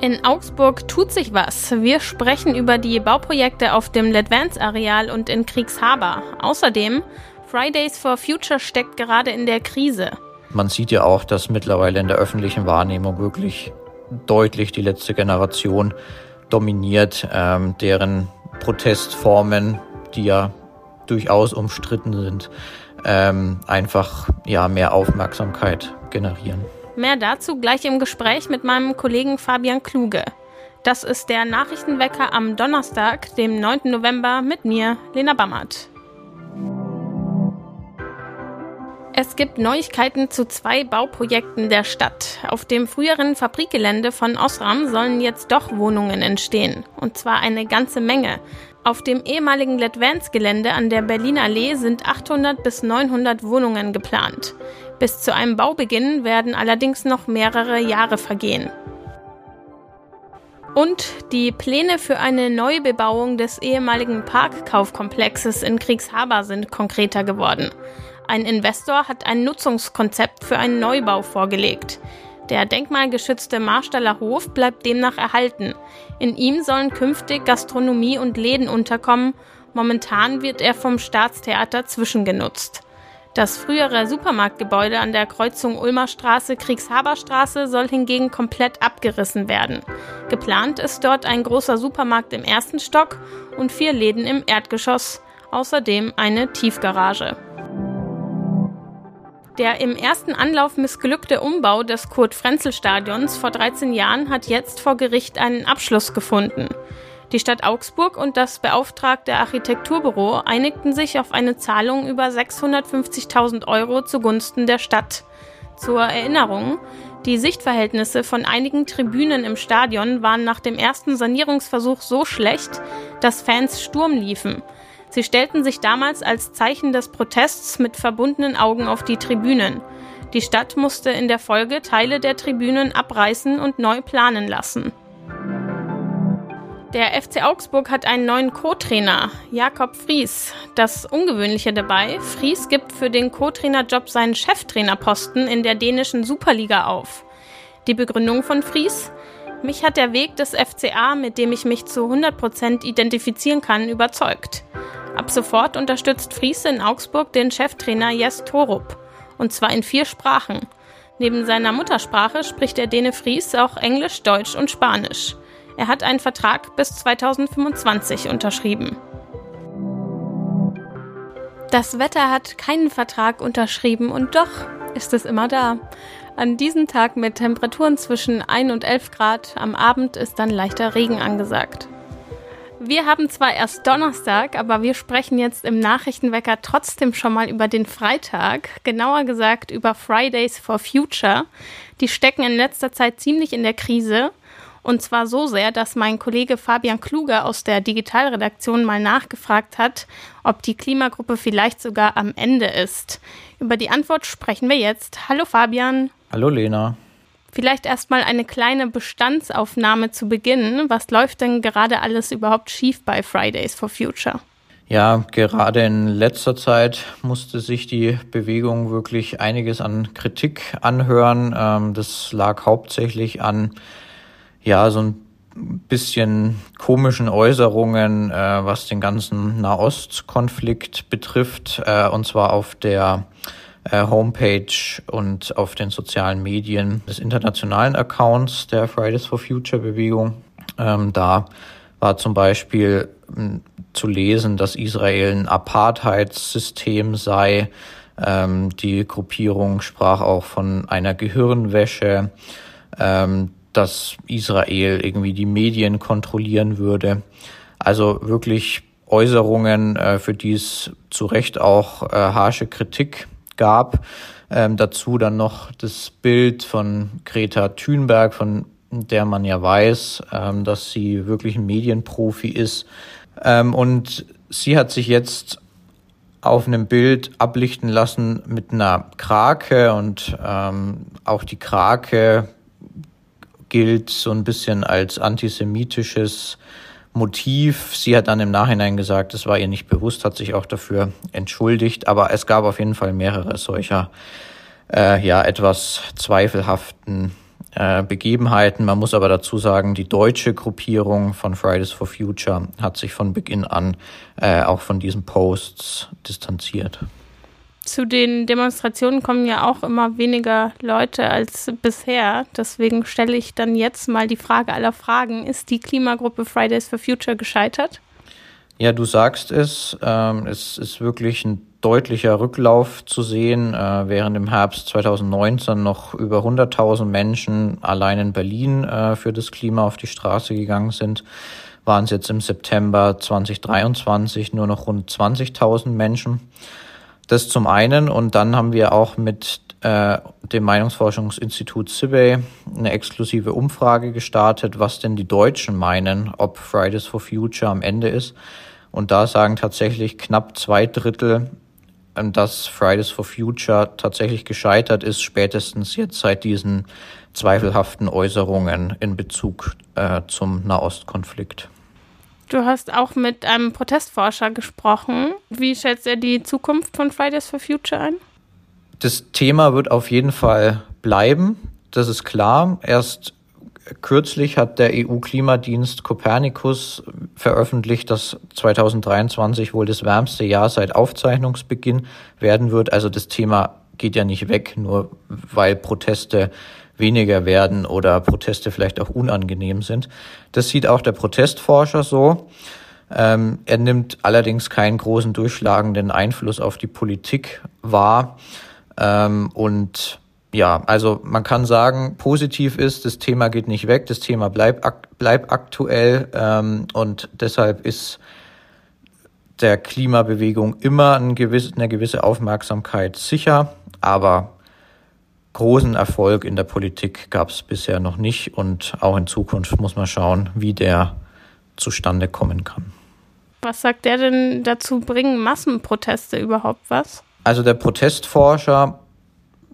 In Augsburg tut sich was. Wir sprechen über die Bauprojekte auf dem Ledvance-Areal und in Kriegshaber. Außerdem, Fridays for Future steckt gerade in der Krise. Man sieht ja auch, dass mittlerweile in der öffentlichen Wahrnehmung wirklich deutlich die letzte Generation dominiert, ähm, deren Protestformen, die ja durchaus umstritten sind, ähm, einfach ja mehr Aufmerksamkeit generieren. Mehr dazu gleich im Gespräch mit meinem Kollegen Fabian Kluge. Das ist der Nachrichtenwecker am Donnerstag, dem 9. November mit mir, Lena Bammert. Es gibt Neuigkeiten zu zwei Bauprojekten der Stadt. Auf dem früheren Fabrikgelände von Osram sollen jetzt doch Wohnungen entstehen. Und zwar eine ganze Menge. Auf dem ehemaligen Letvans-Gelände an der Berliner Allee sind 800 bis 900 Wohnungen geplant. Bis zu einem Baubeginn werden allerdings noch mehrere Jahre vergehen. Und die Pläne für eine Neubebauung des ehemaligen Parkkaufkomplexes in Kriegshaber sind konkreter geworden. Ein Investor hat ein Nutzungskonzept für einen Neubau vorgelegt. Der denkmalgeschützte Marstaller Hof bleibt demnach erhalten. In ihm sollen künftig Gastronomie und Läden unterkommen. Momentan wird er vom Staatstheater zwischengenutzt. Das frühere Supermarktgebäude an der Kreuzung Ulmer Straße Kriegshaber Straße soll hingegen komplett abgerissen werden. Geplant ist dort ein großer Supermarkt im ersten Stock und vier Läden im Erdgeschoss, außerdem eine Tiefgarage. Der im ersten Anlauf missglückte Umbau des Kurt-Frenzel-Stadions vor 13 Jahren hat jetzt vor Gericht einen Abschluss gefunden. Die Stadt Augsburg und das beauftragte Architekturbüro einigten sich auf eine Zahlung über 650.000 Euro zugunsten der Stadt. Zur Erinnerung, die Sichtverhältnisse von einigen Tribünen im Stadion waren nach dem ersten Sanierungsversuch so schlecht, dass Fans Sturm liefen. Sie stellten sich damals als Zeichen des Protests mit verbundenen Augen auf die Tribünen. Die Stadt musste in der Folge Teile der Tribünen abreißen und neu planen lassen. Der FC Augsburg hat einen neuen Co-Trainer, Jakob Fries. Das Ungewöhnliche dabei, Fries gibt für den Co-Trainerjob seinen Cheftrainerposten in der dänischen Superliga auf. Die Begründung von Fries? Mich hat der Weg des FCA, mit dem ich mich zu 100% identifizieren kann, überzeugt. Ab sofort unterstützt Fries in Augsburg den Cheftrainer Jes Torup. Und zwar in vier Sprachen. Neben seiner Muttersprache spricht der Däne Fries auch Englisch, Deutsch und Spanisch. Er hat einen Vertrag bis 2025 unterschrieben. Das Wetter hat keinen Vertrag unterschrieben und doch ist es immer da. An diesem Tag mit Temperaturen zwischen 1 und 11 Grad, am Abend ist dann leichter Regen angesagt. Wir haben zwar erst Donnerstag, aber wir sprechen jetzt im Nachrichtenwecker trotzdem schon mal über den Freitag, genauer gesagt über Fridays for Future. Die stecken in letzter Zeit ziemlich in der Krise und zwar so sehr, dass mein Kollege Fabian Kluge aus der Digitalredaktion mal nachgefragt hat, ob die Klimagruppe vielleicht sogar am Ende ist. Über die Antwort sprechen wir jetzt. Hallo Fabian. Hallo Lena. Vielleicht erstmal eine kleine Bestandsaufnahme zu Beginn. Was läuft denn gerade alles überhaupt schief bei Fridays for Future? Ja, gerade in letzter Zeit musste sich die Bewegung wirklich einiges an Kritik anhören. Ähm, das lag hauptsächlich an ja, so ein bisschen komischen Äußerungen, äh, was den ganzen Nahostkonflikt betrifft, äh, und zwar auf der äh, Homepage und auf den sozialen Medien des internationalen Accounts der Fridays for Future Bewegung. Ähm, da war zum Beispiel zu lesen, dass Israel ein Apartheidssystem sei. Ähm, die Gruppierung sprach auch von einer Gehirnwäsche. Ähm, dass Israel irgendwie die Medien kontrollieren würde. Also wirklich Äußerungen, äh, für die es zu Recht auch äh, harsche Kritik gab. Ähm, dazu dann noch das Bild von Greta Thunberg, von der man ja weiß, ähm, dass sie wirklich ein Medienprofi ist. Ähm, und sie hat sich jetzt auf einem Bild ablichten lassen mit einer Krake und ähm, auch die Krake gilt so ein bisschen als antisemitisches Motiv. Sie hat dann im Nachhinein gesagt, es war ihr nicht bewusst, hat sich auch dafür entschuldigt, aber es gab auf jeden Fall mehrere solcher, äh, ja, etwas zweifelhaften äh, Begebenheiten. Man muss aber dazu sagen, die deutsche Gruppierung von Fridays for Future hat sich von Beginn an äh, auch von diesen Posts distanziert. Zu den Demonstrationen kommen ja auch immer weniger Leute als bisher. Deswegen stelle ich dann jetzt mal die Frage aller Fragen. Ist die Klimagruppe Fridays for Future gescheitert? Ja, du sagst es. Ähm, es ist wirklich ein deutlicher Rücklauf zu sehen, äh, während im Herbst 2019 noch über 100.000 Menschen allein in Berlin äh, für das Klima auf die Straße gegangen sind, waren es jetzt im September 2023 nur noch rund 20.000 Menschen. Das zum einen und dann haben wir auch mit äh, dem Meinungsforschungsinstitut CIBE eine exklusive Umfrage gestartet, was denn die Deutschen meinen, ob Fridays for Future am Ende ist. Und da sagen tatsächlich knapp zwei Drittel dass Fridays for Future tatsächlich gescheitert ist, spätestens jetzt seit diesen zweifelhaften Äußerungen in Bezug äh, zum Nahostkonflikt. Du hast auch mit einem Protestforscher gesprochen. Wie schätzt er die Zukunft von Fridays for Future ein? Das Thema wird auf jeden Fall bleiben. Das ist klar. Erst Kürzlich hat der EU-Klimadienst Copernicus veröffentlicht, dass 2023 wohl das wärmste Jahr seit Aufzeichnungsbeginn werden wird. Also das Thema geht ja nicht weg, nur weil Proteste weniger werden oder Proteste vielleicht auch unangenehm sind. Das sieht auch der Protestforscher so. Ähm, er nimmt allerdings keinen großen durchschlagenden Einfluss auf die Politik wahr ähm, und ja, also man kann sagen, positiv ist, das Thema geht nicht weg, das Thema bleibt, ak bleibt aktuell ähm, und deshalb ist der Klimabewegung immer ein gewiss, eine gewisse Aufmerksamkeit sicher, aber großen Erfolg in der Politik gab es bisher noch nicht und auch in Zukunft muss man schauen, wie der zustande kommen kann. Was sagt der denn dazu? Bringen Massenproteste überhaupt was? Also der Protestforscher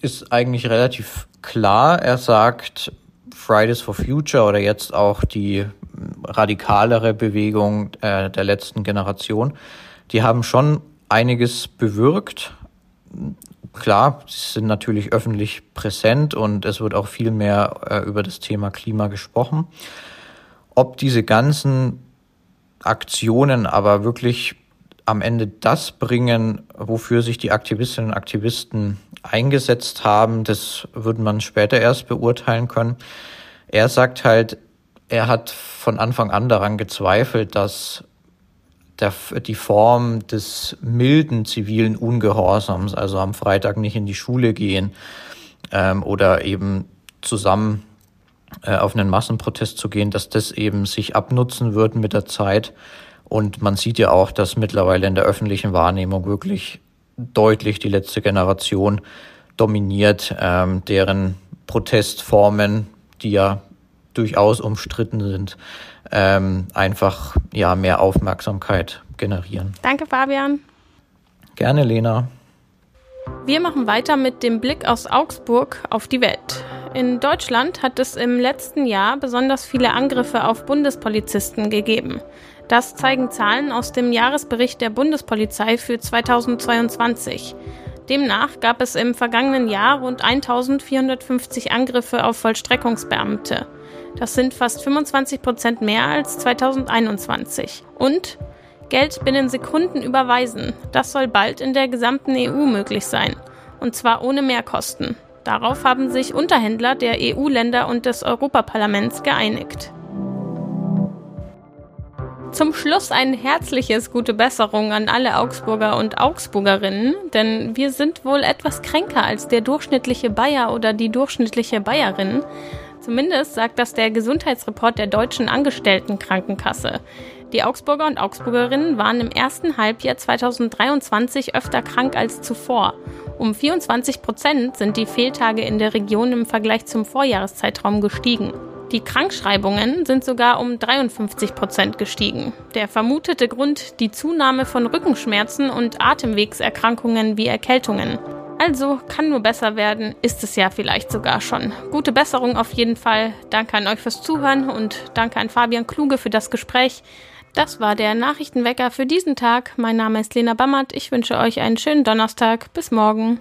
ist eigentlich relativ klar. Er sagt, Fridays for Future oder jetzt auch die radikalere Bewegung äh, der letzten Generation, die haben schon einiges bewirkt. Klar, sie sind natürlich öffentlich präsent und es wird auch viel mehr äh, über das Thema Klima gesprochen. Ob diese ganzen Aktionen aber wirklich am Ende das bringen, wofür sich die Aktivistinnen und Aktivisten eingesetzt haben, das würde man später erst beurteilen können. Er sagt halt, er hat von Anfang an daran gezweifelt, dass der, die Form des milden zivilen Ungehorsams, also am Freitag nicht in die Schule gehen ähm, oder eben zusammen äh, auf einen Massenprotest zu gehen, dass das eben sich abnutzen wird mit der Zeit. Und man sieht ja auch, dass mittlerweile in der öffentlichen Wahrnehmung wirklich deutlich die letzte Generation dominiert, ähm, deren Protestformen, die ja durchaus umstritten sind, ähm, einfach ja mehr Aufmerksamkeit generieren. Danke, Fabian. Gerne, Lena. Wir machen weiter mit dem Blick aus Augsburg auf die Welt. In Deutschland hat es im letzten Jahr besonders viele Angriffe auf Bundespolizisten gegeben. Das zeigen Zahlen aus dem Jahresbericht der Bundespolizei für 2022. Demnach gab es im vergangenen Jahr rund 1450 Angriffe auf Vollstreckungsbeamte. Das sind fast 25 Prozent mehr als 2021. Und Geld binnen Sekunden überweisen. Das soll bald in der gesamten EU möglich sein. Und zwar ohne Mehrkosten. Darauf haben sich Unterhändler der EU-Länder und des Europaparlaments geeinigt. Zum Schluss ein herzliches gute Besserung an alle Augsburger und Augsburgerinnen, denn wir sind wohl etwas kränker als der durchschnittliche Bayer oder die durchschnittliche Bayerin. Zumindest sagt das der Gesundheitsreport der Deutschen Angestelltenkrankenkasse. Die Augsburger und Augsburgerinnen waren im ersten Halbjahr 2023 öfter krank als zuvor. Um 24 Prozent sind die Fehltage in der Region im Vergleich zum Vorjahreszeitraum gestiegen. Die Krankschreibungen sind sogar um 53 Prozent gestiegen. Der vermutete Grund die Zunahme von Rückenschmerzen und Atemwegserkrankungen wie Erkältungen. Also kann nur besser werden, ist es ja vielleicht sogar schon. Gute Besserung auf jeden Fall. Danke an euch fürs Zuhören und danke an Fabian Kluge für das Gespräch. Das war der Nachrichtenwecker für diesen Tag. Mein Name ist Lena Bammert. Ich wünsche euch einen schönen Donnerstag. Bis morgen.